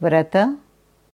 Врата.